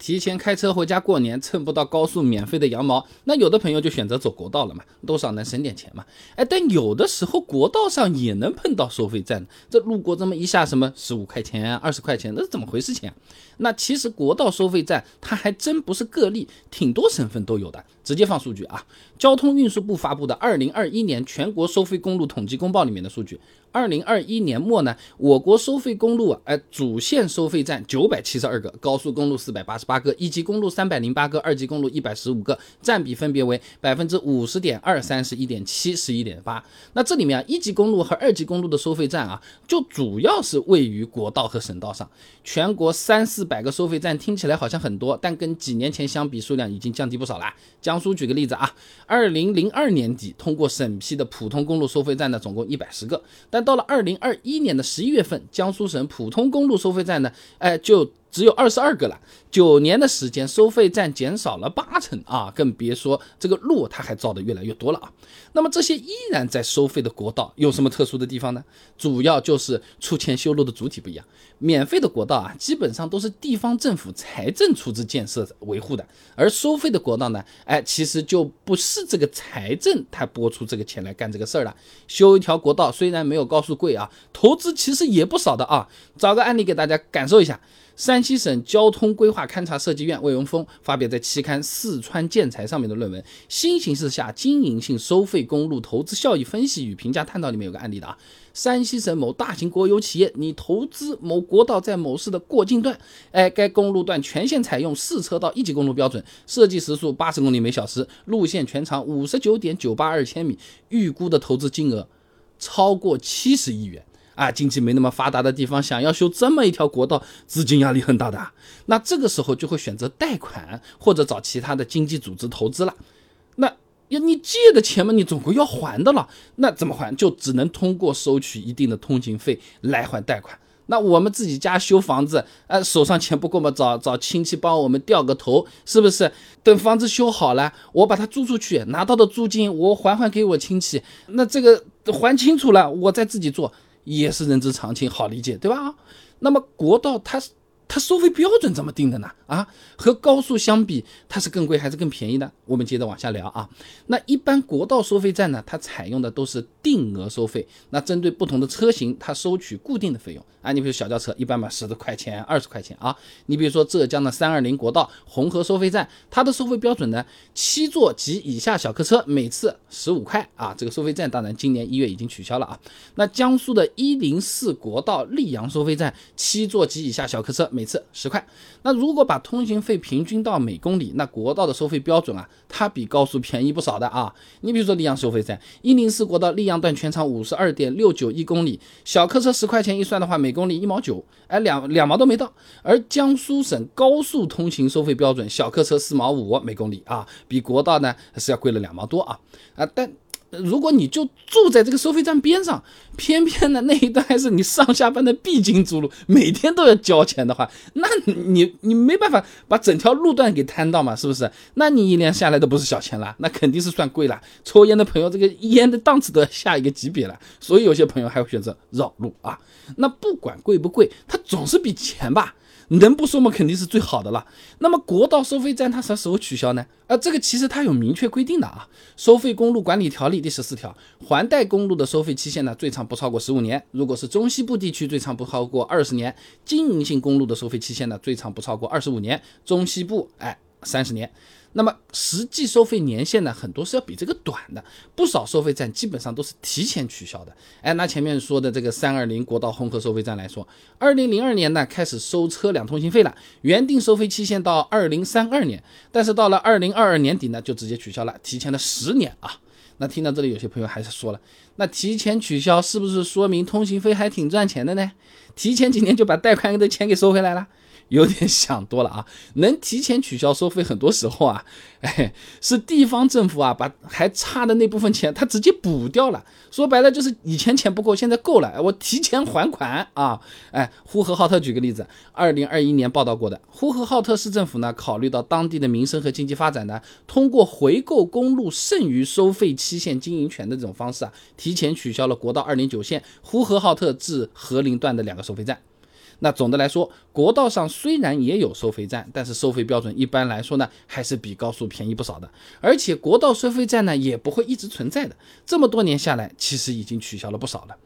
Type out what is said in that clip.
提前开车回家过年，蹭不到高速免费的羊毛，那有的朋友就选择走国道了嘛，多少能省点钱嘛。哎，但有的时候国道上也能碰到收费站，这路过这么一下，什么十五块钱、二十块钱，那是怎么回事情？那其实国道收费站它还真不是个例，挺多省份都有的。直接放数据啊，交通运输部发布的二零二一年全国收费公路统计公报里面的数据，二零二一年末呢，我国收费公路啊，哎，主线收费站九百七十二个，高速公路四百八十八个，一级公路三百零八个，二级公路一百十五个，占比分别为百分之五十点二、三十一点七、十一点八。那这里面啊，一级公路和二级公路的收费站啊，就主要是位于国道和省道上。全国三四百个收费站听起来好像很多，但跟几年前相比，数量已经降低不少了。江苏举个例子啊，二零零二年底通过审批的普通公路收费站呢，总共一百十个，但到了二零二一年的十一月份，江苏省普通公路收费站呢，哎就。只有二十二个了，九年的时间，收费站减少了八成啊，更别说这个路它还造的越来越多了啊。那么这些依然在收费的国道有什么特殊的地方呢？主要就是出钱修路的主体不一样。免费的国道啊，基本上都是地方政府财政出资建设维护的，而收费的国道呢，哎，其实就不是这个财政它拨出这个钱来干这个事儿了。修一条国道虽然没有高速贵啊，投资其实也不少的啊。找个案例给大家感受一下。山西省交通规划勘察设计院魏文峰发表在期刊《四川建材》上面的论文《新形势下经营性收费公路投资效益分析与评价探讨》里面有个案例的啊，山西省某大型国有企业拟投资某国道在某市的过境段，哎，该公路段全线采用四车道一级公路标准，设计时速八十公里每小时，路线全长五十九点九八二千米，预估的投资金额超过七十亿元。啊，经济没那么发达的地方，想要修这么一条国道，资金压力很大的。那这个时候就会选择贷款或者找其他的经济组织投资了。那要，你借的钱嘛，你总归要还的了。那怎么还？就只能通过收取一定的通行费来还贷款。那我们自己家修房子，呃，手上钱不够嘛，找找亲戚帮我们掉个头，是不是？等房子修好了，我把它租出去，拿到的租金我还还给我亲戚。那这个还清楚了，我再自己做。也是人之常情，好理解，对吧？那么国道它它收费标准怎么定的呢？啊，和高速相比，它是更贵还是更便宜呢？我们接着往下聊啊。那一般国道收费站呢，它采用的都是定额收费。那针对不同的车型，它收取固定的费用啊。你比如小轿车，一般嘛十块钱、二十块钱啊。你比如说浙江的三二零国道红河收费站，它的收费标准呢，七座及以下小客车每次十五块啊。这个收费站当然今年一月已经取消了啊。那江苏的一零四国道溧阳收费站，七座及以下小客车每次十块。那如果把通行费平均到每公里，那国道的收费标准啊，它比高速便宜不少的啊。你比如说溧阳收费站，一零四国道溧阳阳段全长五十二点六九一公里，小客车十块钱一算的话，每公里一毛九，哎，两两毛都没到。而江苏省高速通行收费标准，小客车四毛五每公里啊，比国道呢是要贵了两毛多啊啊，但。如果你就住在这个收费站边上，偏偏的那一段还是你上下班的必经之路，每天都要交钱的话，那你你没办法把整条路段给摊到嘛，是不是？那你一年下来的不是小钱了，那肯定是算贵了。抽烟的朋友，这个烟的档次都要下一个级别了，所以有些朋友还会选择绕路啊。那不管贵不贵，它总是比钱吧。能不收吗？肯定是最好的了。那么国道收费站它啥时候取消呢？啊，这个其实它有明确规定的啊，《收费公路管理条例》第十四条，环带公路的收费期限呢，最长不超过十五年；如果是中西部地区，最长不超过二十年；经营性公路的收费期限呢，最长不超过二十五年；中西部，哎。三十年，那么实际收费年限呢？很多是要比这个短的，不少收费站基本上都是提前取消的。哎，拿前面说的这个三二零国道红河收费站来说，二零零二年呢开始收车辆通行费了，原定收费期限到二零三二年，但是到了二零二二年底呢就直接取消了，提前了十年啊。那听到这里，有些朋友还是说了，那提前取消是不是说明通行费还挺赚钱的呢？提前几年就把贷款的钱给收回来了？有点想多了啊！能提前取消收费，很多时候啊，哎，是地方政府啊，把还差的那部分钱，他直接补掉了。说白了就是以前钱不够，现在够了，我提前还款啊！哎，呼和浩特举个例子，二零二一年报道过的，呼和浩特市政府呢，考虑到当地的民生和经济发展呢，通过回购公路剩余收费期限经营权的这种方式啊，提前取消了国道二零九线呼和浩特至和林段的两个收费站。那总的来说，国道上虽然也有收费站，但是收费标准一般来说呢，还是比高速便宜不少的。而且国道收费站呢，也不会一直存在的。这么多年下来，其实已经取消了不少了。